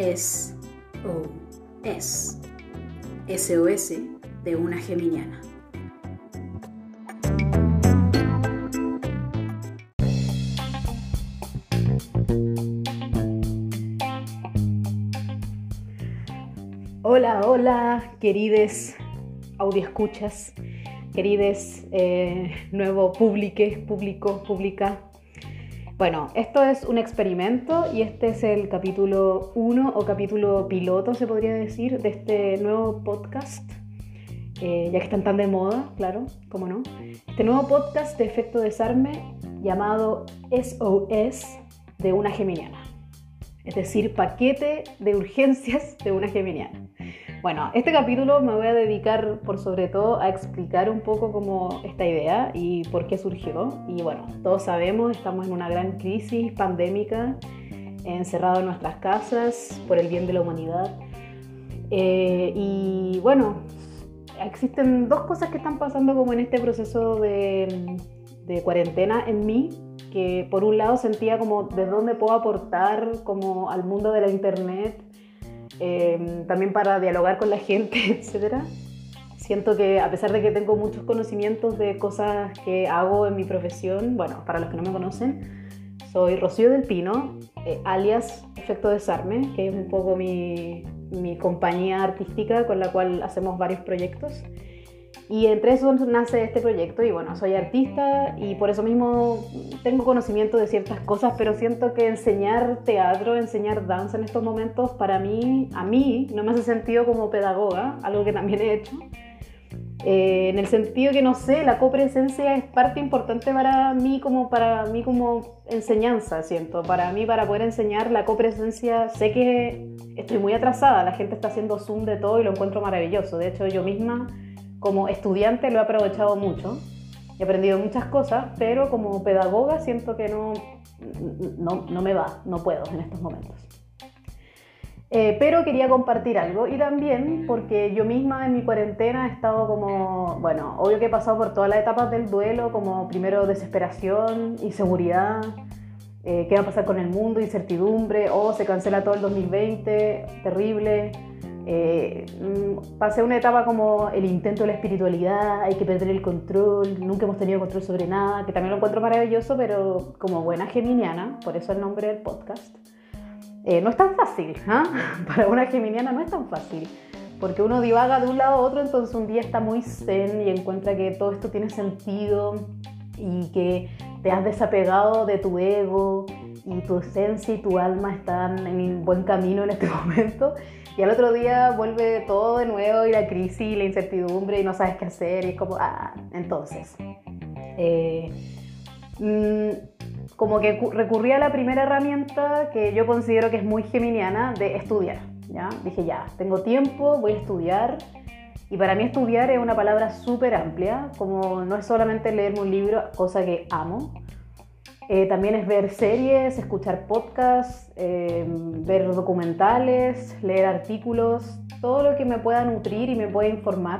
es o es SOS de una geminiana. Hola, hola, querides escuchas, querides eh, nuevo publique, público, pública. Bueno, esto es un experimento y este es el capítulo 1 o capítulo piloto, se podría decir, de este nuevo podcast, eh, ya que están tan de moda, claro, cómo no. Este nuevo podcast de efecto desarme llamado SOS de una geminiana, es decir, paquete de urgencias de una geminiana. Bueno, este capítulo me voy a dedicar por sobre todo a explicar un poco cómo esta idea y por qué surgió. Y bueno, todos sabemos, estamos en una gran crisis pandémica, encerrados en nuestras casas por el bien de la humanidad. Eh, y bueno, existen dos cosas que están pasando como en este proceso de, de cuarentena en mí, que por un lado sentía como de dónde puedo aportar como al mundo de la internet Em, también para dialogar con la gente, etc. Siento que a pesar de que tengo muchos conocimientos de cosas que hago en mi profesión, bueno, para los que no me conocen, soy Rocío del Pino, eh, alias Efecto Desarme, que es un poco mi, mi compañía artística con la cual hacemos varios proyectos. Y entre eso nace este proyecto y bueno, soy artista y por eso mismo tengo conocimiento de ciertas cosas, pero siento que enseñar teatro, enseñar danza en estos momentos, para mí, a mí, no me hace sentido como pedagoga, algo que también he hecho. Eh, en el sentido que no sé, la copresencia es parte importante para mí como para mí como enseñanza, siento. Para mí para poder enseñar la copresencia, sé que estoy muy atrasada, la gente está haciendo zoom de todo y lo encuentro maravilloso. De hecho, yo misma como estudiante lo he aprovechado mucho, he aprendido muchas cosas, pero como pedagoga siento que no, no, me va, no puedo en estos momentos. Eh, pero quería compartir algo y también porque yo misma en mi cuarentena he estado como, bueno, obvio que he pasado por todas las etapas del duelo, como primero desesperación, inseguridad, eh, qué va a pasar con el mundo, incertidumbre, o oh, se cancela todo el 2020, terrible, eh, mm, pasé una etapa como el intento de la espiritualidad, hay que perder el control, nunca hemos tenido control sobre nada, que también lo encuentro maravilloso, pero como buena geminiana, por eso el nombre del podcast, eh, no es tan fácil, ¿ah? para una geminiana no es tan fácil, porque uno divaga de un lado a otro, entonces un día está muy zen y encuentra que todo esto tiene sentido y que te has desapegado de tu ego y tu esencia y tu alma están en buen camino en este momento y al otro día vuelve todo de nuevo y la crisis y la incertidumbre y no sabes qué hacer y es como, ah, entonces. Eh, mm, como que recurrí a la primera herramienta que yo considero que es muy geminiana de estudiar. ¿ya? Dije, ya, tengo tiempo, voy a estudiar. Y para mí estudiar es una palabra súper amplia, como no es solamente leerme un libro, cosa que amo, eh, también es ver series, escuchar podcasts, eh, ver documentales, leer artículos, todo lo que me pueda nutrir y me pueda informar.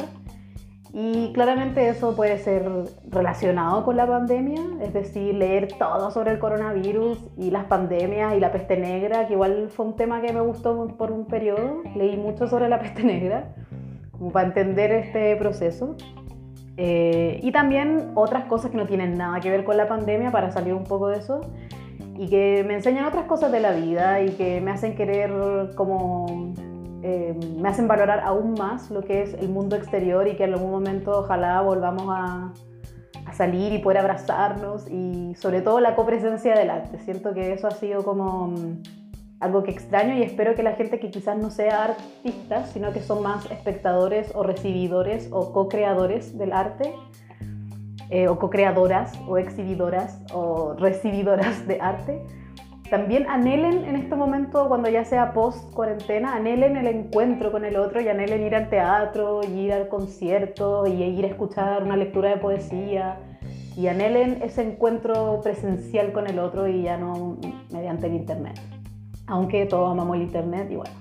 Y claramente eso puede ser relacionado con la pandemia, es decir, leer todo sobre el coronavirus y las pandemias y la peste negra, que igual fue un tema que me gustó por un periodo. Leí mucho sobre la peste negra, como para entender este proceso. Eh, y también otras cosas que no tienen nada que ver con la pandemia para salir un poco de eso y que me enseñan otras cosas de la vida y que me hacen querer como eh, me hacen valorar aún más lo que es el mundo exterior y que en algún momento ojalá volvamos a, a salir y poder abrazarnos y sobre todo la copresencia del arte. Siento que eso ha sido como algo que extraño y espero que la gente que quizás no sea artista, sino que son más espectadores o recibidores o co-creadores del arte, eh, o co-creadoras o exhibidoras o recibidoras de arte, también anhelen en este momento, cuando ya sea post cuarentena, anhelen el encuentro con el otro y anhelen ir al teatro y ir al concierto y ir a escuchar una lectura de poesía y anhelen ese encuentro presencial con el otro y ya no mediante el internet aunque todos amamos el Internet y bueno.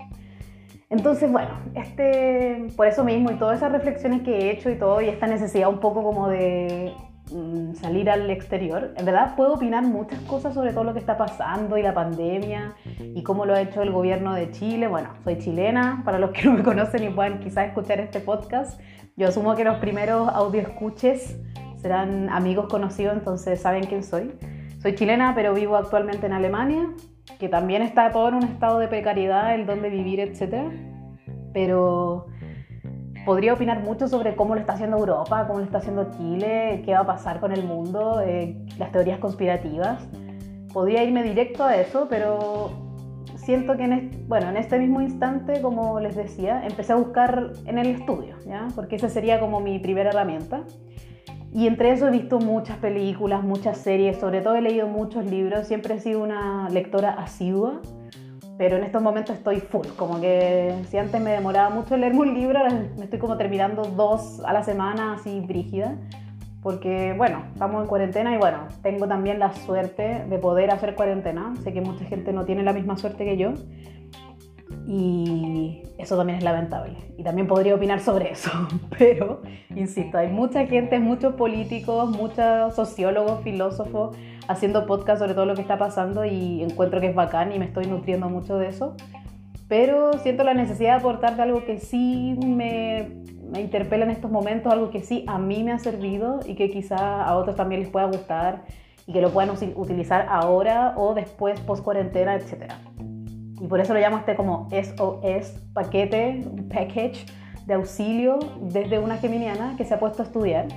Entonces, bueno, este, por eso mismo y todas esas reflexiones que he hecho y todo, y esta necesidad un poco como de, mm, salir al exterior. En verdad puedo opinar muchas cosas sobre todo lo que está pasando y la pandemia y cómo lo ha hecho el gobierno de Chile. Bueno, soy chilena, para los que no me conocen y puedan quizás escuchar este podcast. Yo asumo que los primeros audio escuches serán amigos conocidos, entonces saben quién soy. Soy chilena, pero vivo actualmente en Alemania, que también está todo en un estado de precariedad, el dónde vivir, etc. Pero podría opinar mucho sobre cómo lo está haciendo Europa, cómo lo está haciendo Chile, qué va a pasar con el mundo, eh, las teorías conspirativas. Podría irme directo a eso, pero siento que en este, bueno, en este mismo instante, como les decía, empecé a buscar en el estudio, ¿ya? porque esa sería como mi primera herramienta. Y entre eso he visto muchas películas, muchas series, sobre todo he leído muchos libros, siempre he sido una lectora asidua pero en estos momentos estoy full, como que si antes me demoraba mucho leerme un libro, ahora me estoy como terminando dos a la semana así brígida, porque bueno, estamos en cuarentena y bueno, tengo también la suerte de poder hacer cuarentena, sé que mucha gente no tiene la misma suerte que yo y eso también es lamentable y también podría opinar sobre eso, pero insisto, hay mucha gente, muchos políticos, muchos sociólogos, filósofos, haciendo podcast sobre todo lo que está pasando y encuentro que es bacán y me estoy nutriendo mucho de eso. Pero siento la necesidad de aportarte algo que sí me, me interpela en estos momentos, algo que sí a mí me ha servido y que quizá a otros también les pueda gustar y que lo puedan utilizar ahora o después, post cuarentena, etc. Y por eso lo llamo este como SOS, paquete, package de auxilio desde una geminiana que se ha puesto a estudiar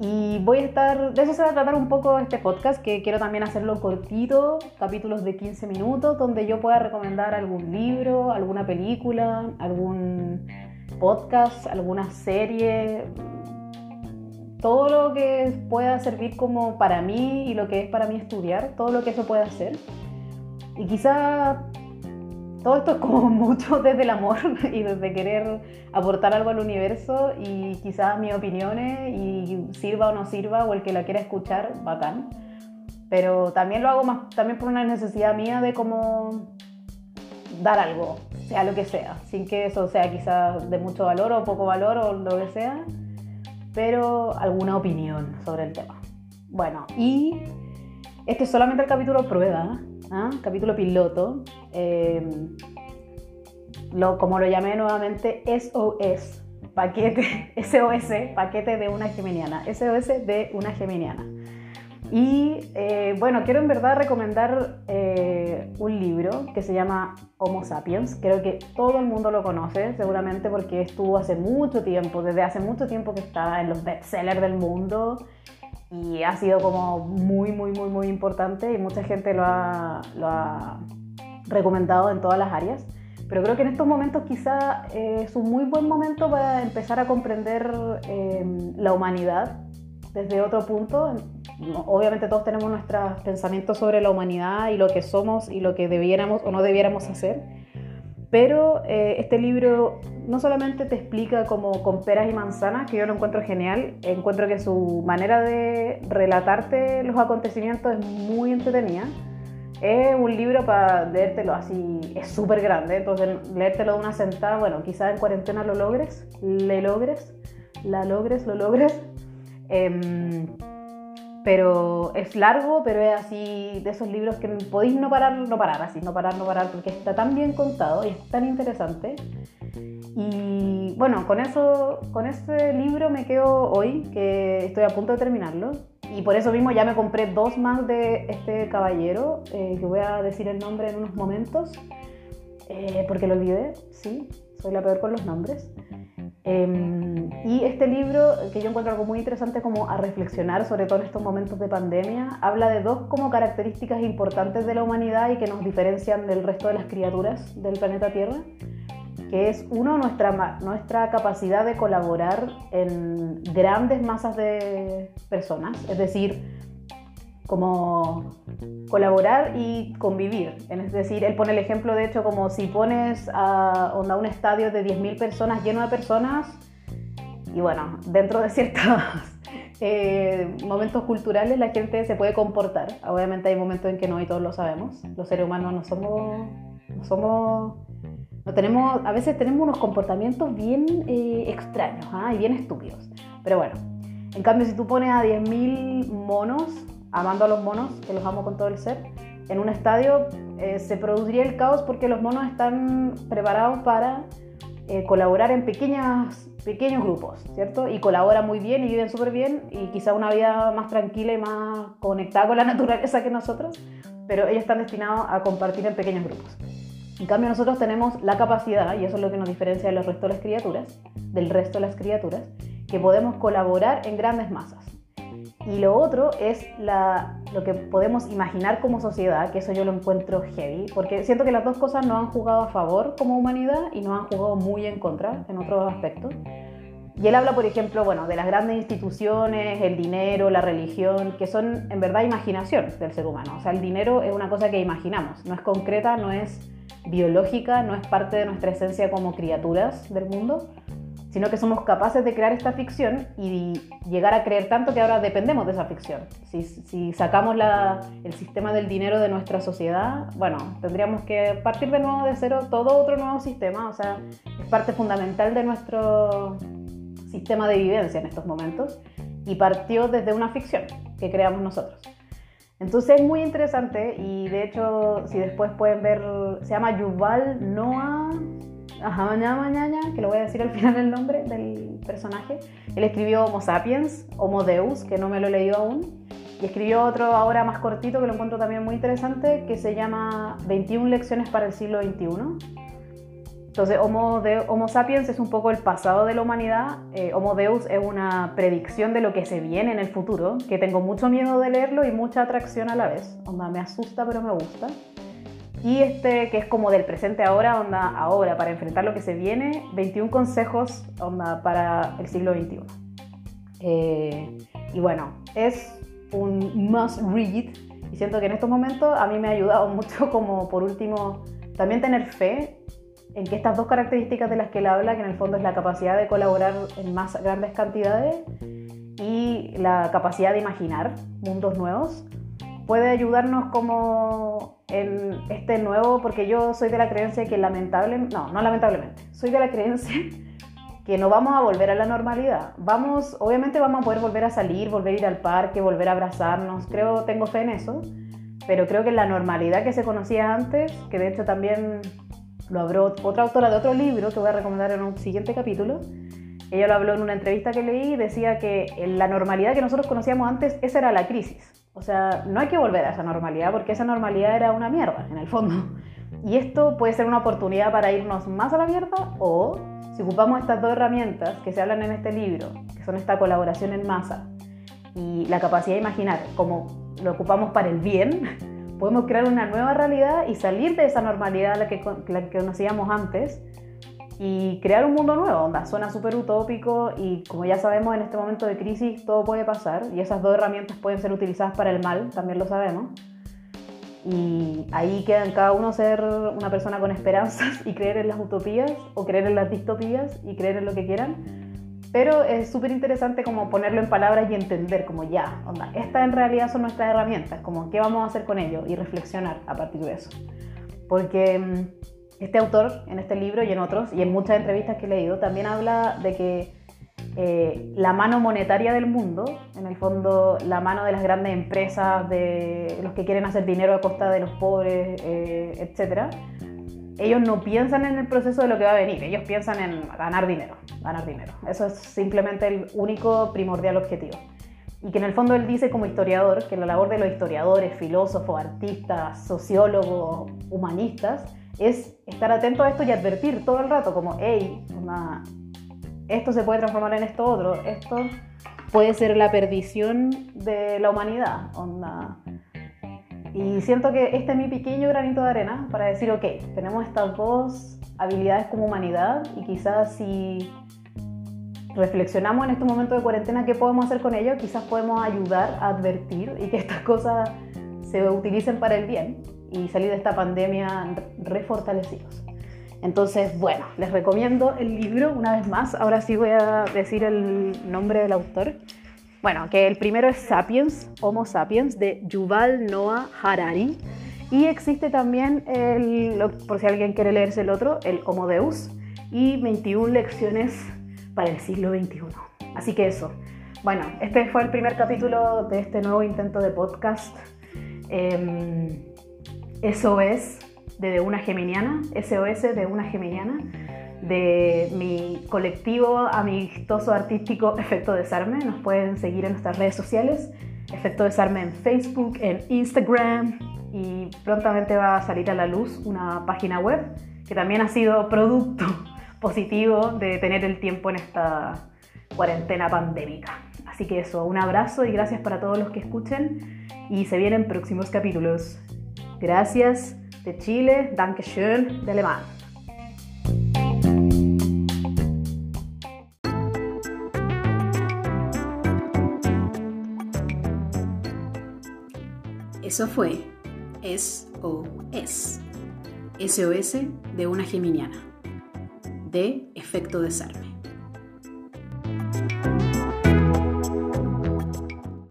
y voy a estar, de eso se va a tratar un poco este podcast, que quiero también hacerlo cortito, capítulos de 15 minutos, donde yo pueda recomendar algún libro, alguna película, algún podcast, alguna serie, todo lo que pueda servir como para mí y lo que es para mí estudiar, todo lo que eso pueda hacer. Y quizá todo esto es como mucho desde el amor y desde querer aportar algo al universo y quizás mis opiniones y sirva o no sirva o el que la quiera escuchar, bacán. Pero también lo hago más también por una necesidad mía de como dar algo, sea lo que sea, sin que eso sea quizás de mucho valor o poco valor o lo que sea, pero alguna opinión sobre el tema. Bueno, y este es solamente el capítulo prueba, ¿ah? capítulo piloto, em, lo, como lo llamé nuevamente, SOS, paquete, SOS, paquete de una geminiana, SOS de una geminiana. Y eh, bueno, quiero en verdad recomendar eh, un libro que se llama Homo Sapiens. Creo que todo el mundo lo conoce, seguramente porque estuvo hace mucho tiempo, desde hace mucho tiempo que está en los bestsellers del mundo y ha sido como muy, muy, muy, muy importante y mucha gente lo ha, lo ha recomendado en todas las áreas. Pero creo que en estos momentos quizá eh, es un muy buen momento para empezar a comprender eh, la humanidad desde otro punto. Obviamente todos tenemos nuestros pensamientos sobre la humanidad y lo que somos y lo que debiéramos o no debiéramos hacer. Pero eh, este libro no solamente te explica como con peras y manzanas, que yo lo encuentro genial, encuentro que su manera de relatarte los acontecimientos es muy entretenida. Es un libro para leértelo así, es súper grande, entonces leértelo de una sentada, bueno, quizás en cuarentena lo logres, le logres, la logres, lo logres. Em, pero es largo, pero es así de esos libros que podéis no parar, no parar, así, no parar, no parar, porque está tan bien contado y es tan interesante. Y bueno, con eso, con este libro me quedo hoy, que estoy a punto de terminarlo. Y por eso mismo ya me compré dos más de este caballero, eh, que voy a decir el nombre en unos momentos, eh, porque lo olvidé, sí, soy la peor con los nombres. Em, y este libro, que yo encuentro algo muy interesante como a reflexionar, sobre todo en estos momentos de pandemia, habla de dos como características importantes de la humanidad y que nos diferencian del resto de las criaturas del planeta Tierra, que es uno, nuestra, nuestra capacidad de colaborar en grandes masas de personas, es decir, como colaborar y convivir. Es decir, él pone el ejemplo, de hecho, como si pones a, un estadio de 10.000 personas lleno de personas, y bueno, dentro de ciertos eh, momentos culturales la gente se puede comportar. Obviamente hay momentos en que no y todos lo sabemos. Los seres humanos no somos... No somos no tenemos, a veces tenemos unos comportamientos bien eh, extraños ¿ah? y bien estúpidos. Pero bueno, En cambio, si tú pones a 10.000 monos, amando a los monos, que los amo con todo el ser, en un estadio eh, se produciría el caos porque los monos están preparados para eh, colaborar en pequeñas, pequeños grupos, ¿cierto? Y colaboran muy bien y viven súper bien y quizá una vida más tranquila y más conectada con la naturaleza que nosotros, pero ellos están destinados a compartir en pequeños grupos. En cambio nosotros tenemos la capacidad, y eso es lo que nos diferencia de resto de las criaturas, del resto de las criaturas, que podemos colaborar en grandes masas. Y lo otro es lo que podemos imaginar como sociedad, que eso yo lo encuentro heavy, porque siento que las dos cosas no han jugado a favor como humanidad y no han jugado muy en contra en otros aspectos. Y él habla, por ejemplo, bueno, de las grandes instituciones, el dinero, la religión, que son en verdad imaginación del ser humano. O sea, el dinero es una cosa que imaginamos, no es concreta, no es biológica, no es parte de nuestra esencia como criaturas del mundo, sino que somos capaces de crear esta ficción y llegar a creer tanto que ahora dependemos de esa ficción. Si, sacamos el sistema del dinero de nuestra sociedad, bueno, tendríamos que partir de nuevo de cero todo otro nuevo sistema, o sea, es parte fundamental de nuestro sistema de vivencia en estos momentos y partió desde una ficción que creamos nosotros. Entonces es muy interesante y de hecho si después pueden ver, se llama Yuval Noah Ajá, mañana, mañana, que lo voy a decir al final el nombre del personaje. Él escribió Homo sapiens, Homo Deus, que no me lo he leído aún. Y escribió otro ahora más cortito que lo encuentro también muy interesante, que se llama 21 lecciones para el siglo XXI. Entonces, Homo, de, Homo sapiens es un poco el pasado de la humanidad. Eh, Homo Deus es una predicción de lo que se viene en el futuro, que tengo mucho miedo de leerlo y mucha atracción a la vez. Onda, me asusta, pero me gusta. Y este que es como del presente ahora, onda ahora, para enfrentar lo que se viene, 21 consejos onda para el siglo XXI. Eh, y bueno, es un must read y siento que en estos momentos a mí me ha ayudado mucho como por último también tener fe en que estas dos características de las que él habla, que en el fondo es la capacidad de colaborar en más grandes cantidades y la capacidad de imaginar mundos nuevos, puede ayudarnos como en este nuevo, porque yo soy de la creencia que lamentablemente, no, no lamentablemente, soy de la creencia que no vamos a volver a la normalidad. Vamos, obviamente vamos a poder volver a salir, volver a ir al parque, volver a abrazarnos, creo, tengo fe en eso, pero creo que la normalidad que se conocía antes, que de hecho también lo habló otra autora de otro libro que voy a recomendar en un siguiente capítulo, ella lo habló en una entrevista que leí y decía que la normalidad que nosotros conocíamos antes, esa era la crisis. O sea, no hay que volver a esa normalidad porque esa normalidad era una mierda, en el fondo. Y esto puede ser una oportunidad para irnos más a la mierda o si ocupamos estas dos herramientas que se hablan en este libro, que son esta colaboración en masa y la capacidad de imaginar, como lo ocupamos para el bien, podemos crear una nueva realidad y salir de esa normalidad la que, la que conocíamos antes y crear un mundo nuevo. Onda, suena súper utópico y como ya sabemos en este momento de crisis todo puede pasar y esas dos herramientas pueden ser utilizadas para el mal, también lo sabemos. Y ahí queda en cada uno ser una persona con esperanzas y creer en las utopías o creer en las distopías y creer en lo que quieran. Pero es súper interesante como ponerlo en palabras y entender como ya, onda, estas en realidad son nuestras herramientas, como qué vamos a hacer con ello y reflexionar a partir de eso. Porque mm, este autor, en este libro y en otros, y en muchas entrevistas que he leído, también habla de que eh, la mano monetaria del mundo, en el fondo la mano de las grandes empresas, de los que quieren hacer dinero a costa de los pobres, eh, etc., ellos no piensan en el proceso de lo que va a venir, ellos piensan en ganar dinero, ganar dinero. Eso es simplemente el único primordial objetivo. Y que en el fondo él dice como historiador que la labor de los historiadores, filósofos, artistas, sociólogos, humanistas, es estar atento a esto y advertir todo el rato como, hey, esto se puede transformar en esto otro, esto puede ser la perdición de la humanidad. Onda. Y siento que este es mi pequeño granito de arena para decir, ok, tenemos estas dos habilidades como humanidad y quizás si reflexionamos en este momento de cuarentena qué podemos hacer con ello, quizás podemos ayudar a advertir y que estas cosas se utilicen para el bien y salir de esta pandemia refortalecidos. Entonces, bueno, les recomiendo el libro una vez más. Ahora sí voy a decir el nombre del autor. Bueno, que el primero es Sapiens, Homo Sapiens, de Yuval Noah Harari. Y existe también, el, por si alguien quiere leerse el otro, el Homo Deus y 21 lecciones para el siglo XXI. Así que eso, bueno, este fue el primer capítulo de este nuevo intento de podcast. Eso es de una geminiana, SOS de una geminiana, de mi colectivo amistoso artístico Efecto Desarme. Nos pueden seguir en nuestras redes sociales, Efecto Desarme en Facebook, en Instagram y prontamente va a salir a la luz una página web que también ha sido producto positivo de tener el tiempo en esta cuarentena pandémica. Así que eso, un abrazo y gracias para todos los que escuchen y se vienen próximos capítulos. Gracias de Chile, Dankeschön de Alemán. Eso fue SOS. SOS de una geminiana. De efecto desarme.